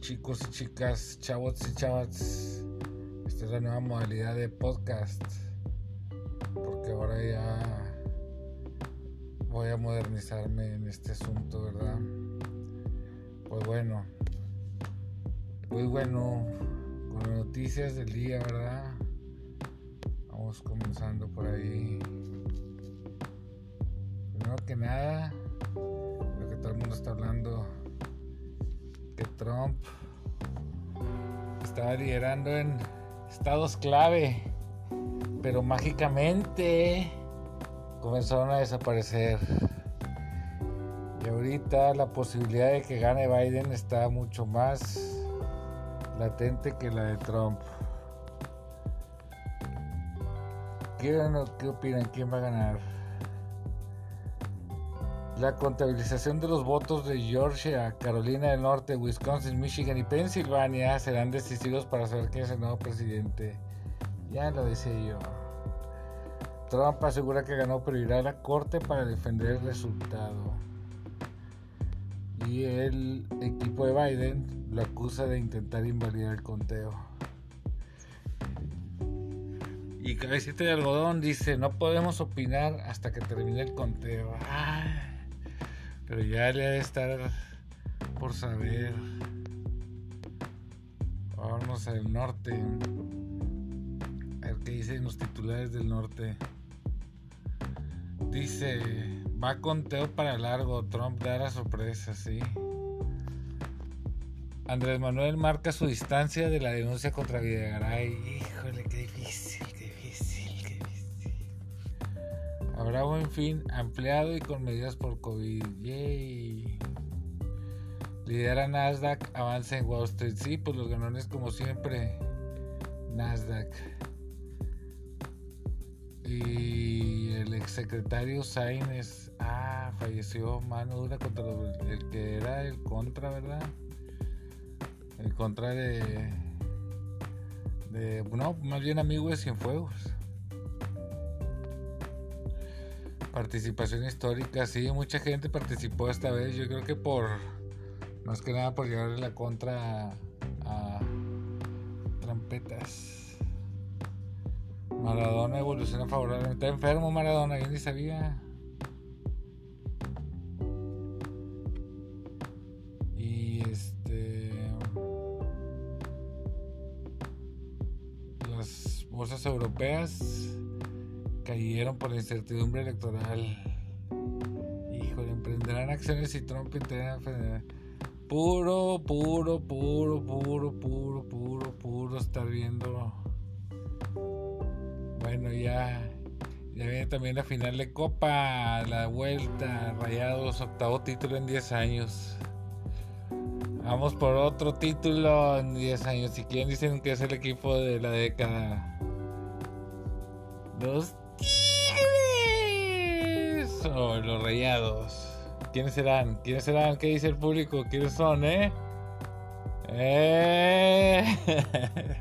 chicos y chicas, chavos y chavas? Esta es la nueva modalidad de podcast. Porque ahora ya voy a modernizarme en este asunto, ¿verdad? Pues bueno. Muy bueno. Con las noticias del día, ¿verdad? Vamos comenzando por ahí. Primero que nada, lo que todo el mundo está hablando que Trump estaba liderando en estados clave, pero mágicamente comenzaron a desaparecer. Y ahorita la posibilidad de que gane Biden está mucho más latente que la de Trump. ¿Qué, qué opinan? ¿Quién va a ganar? La contabilización de los votos de Georgia, Carolina del Norte, Wisconsin, Michigan y Pensilvania serán decisivos para saber quién es el nuevo presidente. Ya lo decía yo. Trump asegura que ganó, pero irá a la corte para defender el resultado. Y el equipo de Biden lo acusa de intentar invalidar el conteo. Y Cabecita de Algodón dice, no podemos opinar hasta que termine el conteo. Ay. Pero ya le ha de estar por saber. Vamos al norte. A ver qué dicen los titulares del norte. Dice, va conteo para largo, Trump dará sorpresa, sí. Andrés Manuel marca su distancia de la denuncia contra Videgaray. Híjole, qué difícil, Habrá buen fin ampliado y con medidas por COVID. Yay. Lidera Nasdaq, avanza en Wall Street. Sí, pues los ganones como siempre. Nasdaq. Y el exsecretario Sainz, ah, falleció mano dura contra el que era el contra, ¿verdad? El contra de, de no, más bien amigo de Cienfuegos. Participación histórica, sí, mucha gente participó esta vez. Yo creo que por, más que nada por llevarle la contra a, trampetas. Maradona evoluciona favorablemente. Está enfermo Maradona, yo ni sabía. Y este. Las bolsas europeas cayeron por la incertidumbre electoral. Híjole, emprenderán acciones y Trump entrará Puro, puro, puro, puro, puro, puro, puro estar viendo. Bueno, ya. Viene también la final de Copa, la vuelta, Rayados, octavo título en 10 años. Vamos por otro título en 10 años. Si quieren, dicen que es el equipo de la década. Dos o los rayados? ¿Quiénes serán? ¿Quiénes serán? ¿Qué dice el público? ¿Quiénes son, eh? Eh.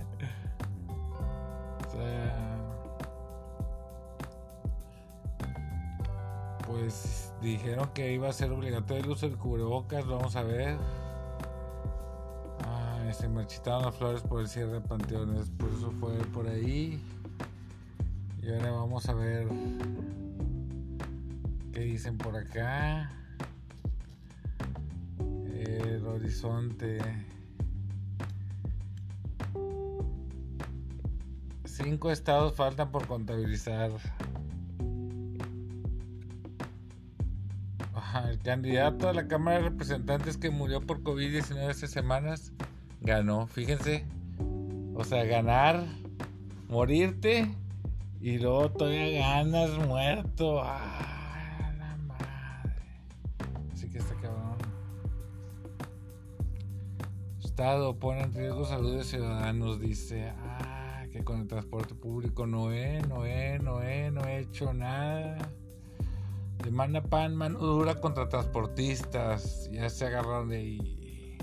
pues dijeron que iba a ser obligatorio el uso del cubrebocas. Vamos a ver. se marchitaron las flores por el cierre de panteones. Por eso fue por ahí. Y ahora vamos a ver ¿Qué dicen por acá? El horizonte. Cinco estados faltan por contabilizar. el candidato a la Cámara de Representantes que murió por COVID-19 hace semanas ganó. Fíjense. O sea, ganar, morirte y luego todavía ganas muerto. Ah. Pone en riesgo salud de ciudadanos, dice, ah, que con el transporte público no he, no he, no he, no he hecho nada. Demanda pan, mano dura contra transportistas, ya se agarraron de ahí.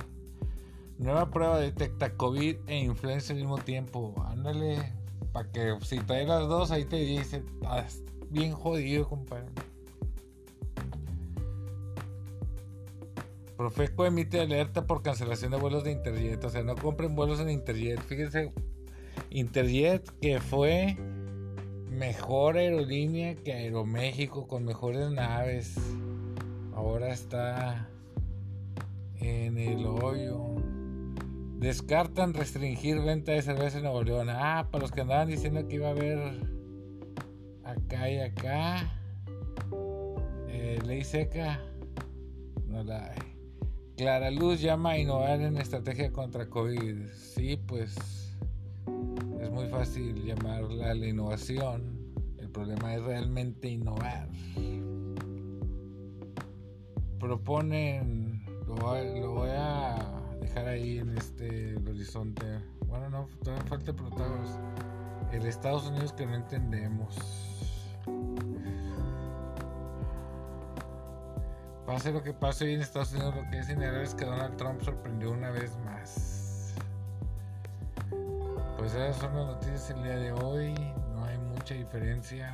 Nueva prueba detecta COVID e influenza al mismo tiempo. Ándale, para que si trae las dos, ahí te dice, estás bien jodido, compadre. Profeco emite alerta por cancelación de vuelos de Interjet. O sea, no compren vuelos en Interjet. Fíjense, Interjet que fue mejor aerolínea que Aeroméxico con mejores naves. Ahora está en el hoyo. Descartan restringir venta de cerveza en Nuevo León. Ah, para los que andaban diciendo que iba a haber acá y acá. Eh, ley seca. No la hay. Clara Luz llama a innovar en estrategia contra COVID. Sí, pues es muy fácil llamarla la innovación. El problema es realmente innovar. Proponen, lo voy, a dejar ahí en este horizonte. Bueno, no, todavía falta protagonistas. El Estados Unidos que no entendemos. Pase lo que pase hoy en Estados Unidos, lo que es innegable es que Donald Trump sorprendió una vez más. Pues esas son las noticias el día de hoy. No hay mucha diferencia.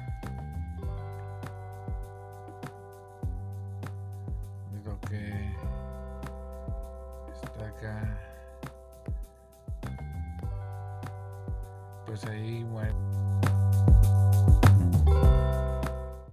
De lo que está acá. Pues ahí, bueno.